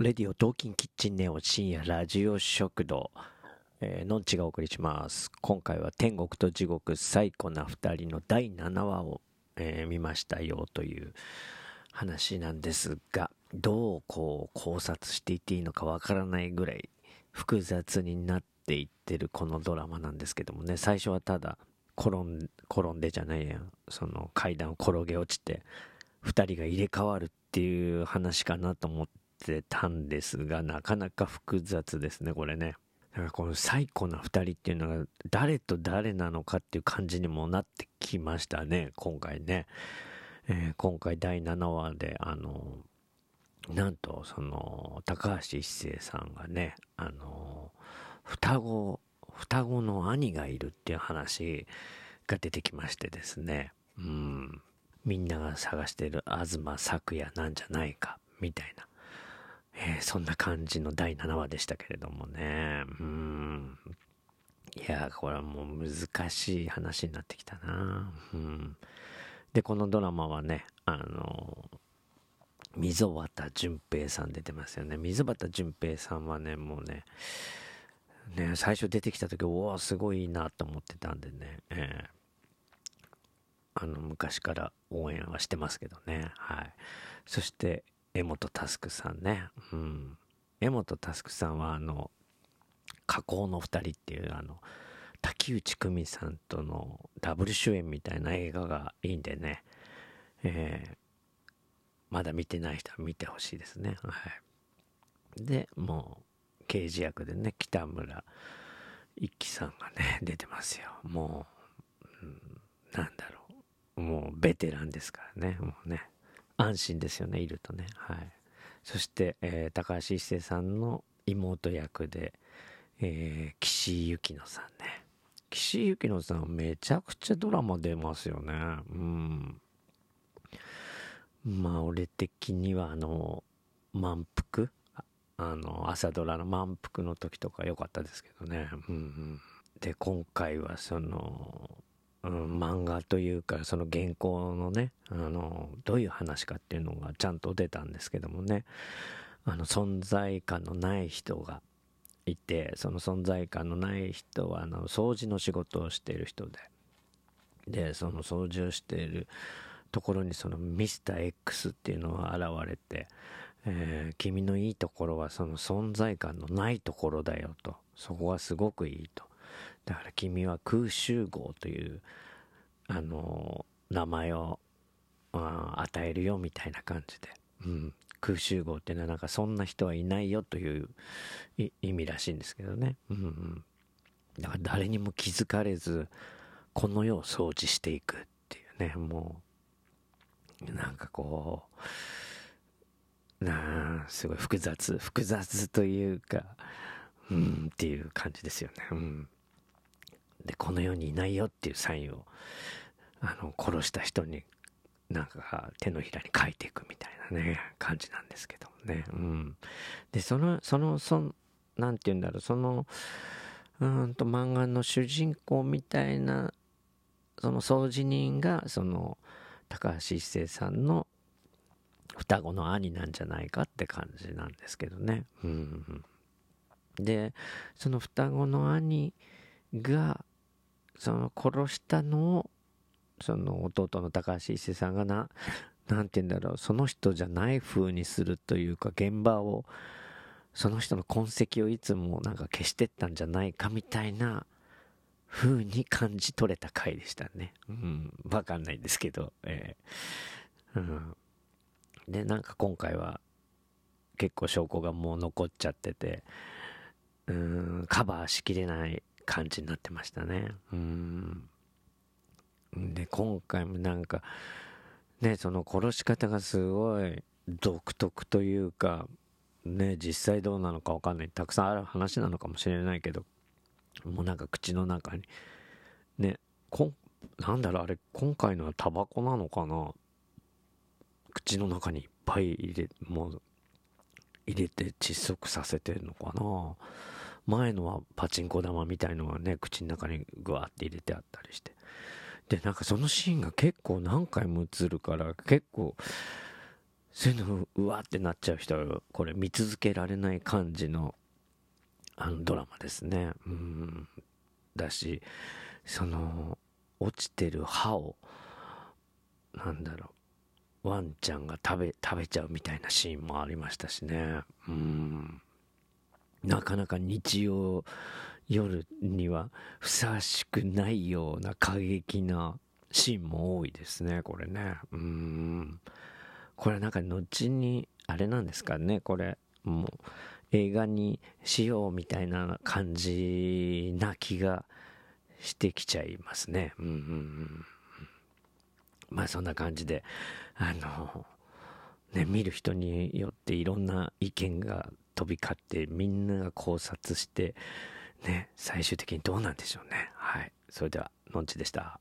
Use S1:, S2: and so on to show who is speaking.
S1: レディオトーキンキッチンネオ深夜ラジオ食堂、えーのんちがお送りします。今回は天国と地獄最古な二人の第7話を、えー見ましたよという話なんですが、どうこう考察していっていいのかわからないぐらい複雑になっていってるこのドラマなんですけどもね、最初はただ転ん転んでじゃないや、その階段を転げ落ちて、二人が入れ替わるっていう話かなと思ってたんですが、なかなか複雑ですね、これね。だからこの最古な二人っていうのが誰と誰なのかっていう感じにもなってきましたね、今回ね。えー今回第7話で、あの、なんと、その、高橋一生さんがね、あの、双子、双子の兄がいるっていう話が出てきましてですね。うん。みんなが探してる東咲也なんじゃないか、みたいな。えーそんな感じの第7話でしたけれどもね。うん。いや、これはもう難しい話になってきたな。うん。で、このドラマはね、あの、溝端淳平さん出てますよね。溝端淳平さんはね、もうね、ね、最初出てきた時、おお、すごいいいなと思ってたんでね、えーあの、昔から応援はしてますけどね。はい。そして、江本佑さんね。うん。江本佑さんは、あの、加工の二人っていう、あの、竹内久美さんとのダブル主演みたいな映画がいいんでね。えーまだ見てない人は見てほしいですね。はい。で、もう、刑事役でね、北村一輝さんがね、出てますよ。もう、うんなんだろう。もう、ベテランですからね。もうね、安心ですよね、いるとね。はい。そして、えー高橋一生さんの妹役で、えー岸井ゆきのさんね。岸井ゆきのさん、めちゃくちゃドラマ出ますよね。うん。まあ、俺的には、あの、満腹？あの、朝ドラの満腹の時とか良かったですけどね。うんうん。で、今回はその、うん、漫画というか、その原稿のね、あの、どういう話かっていうのがちゃんと出たんですけどもね、あの、存在感のない人がいて、その存在感のない人は、あの、掃除の仕事をしている人で、で、その掃除をしているところにそのミスター X っていうのが現れて、えー君のいいところはその存在感のないところだよと。そこはすごくいいと。だから君は空集合という、あの名前をあー与えるよみたいな感じで。うん。空集合っていうのはなんかそんな人はいないよという意味らしいんですけどね。うんうん。だから誰にも気づかれず、この世を掃除していくっていうね、もう、なんかこう、なあ、すごい複雑、複雑というか、うんっていう感じですよね。うん。で、この世にいないよっていうサインを、あの、殺した人に、なんか手のひらに書いていくみたいなね、感じなんですけどもね。うん。で、その、その、そん、なんて言うんだろう、その、うんと漫画の主人公みたいなその掃除人がその高橋一生さんの双子の兄なんじゃないかって感じなんですけどね。うんでその双子の兄がその殺したのをその弟の高橋一生さんがな なんて言うんだろうその人じゃない風にするというか現場をその人の痕跡をいつもなんか消してったんじゃないかみたいな風に感じ取れた回でしたね。うん、わかんないんですけど、えーうん。で、なんか今回は結構証拠がもう残っちゃってて、うん、カバーしきれない感じになってましたね。うん。で、今回もなんか、ね、その殺し方がすごい独特というか、ね、実際どうなのかわかんない。たくさんある話なのかもしれないけど、もうなんか口の中に、ね、こん、なんだろう、あれ、今回のはタバコなのかな？口の中にいっぱい入れ、もう、入れて窒息させてるのかな？前のはパチンコ玉みたいのがね、口の中にぐわって入れてあったりして。で、なんかそのシーンが結構何回も映るから、結構、そういうのうわってなっちゃう人はこれ見続けられない感じのあのドラマですね。うん。だしその落ちてる歯をなんだろうワンちゃんが食べ食べちゃうみたいなシーンもありましたしね。うん。なかなか日曜夜にはふさわしくないような過激なシーンも多いですねこれね。うん。これなんか後にあれなんですかねこれもう映画にしようみたいな感じな気がしてきちゃいますね。うんうんうん。まあそんな感じであのね見る人によっていろんな意見が飛び交ってみんなが考察してね最終的にどうなんでしょうね。はい。それではのんちでした。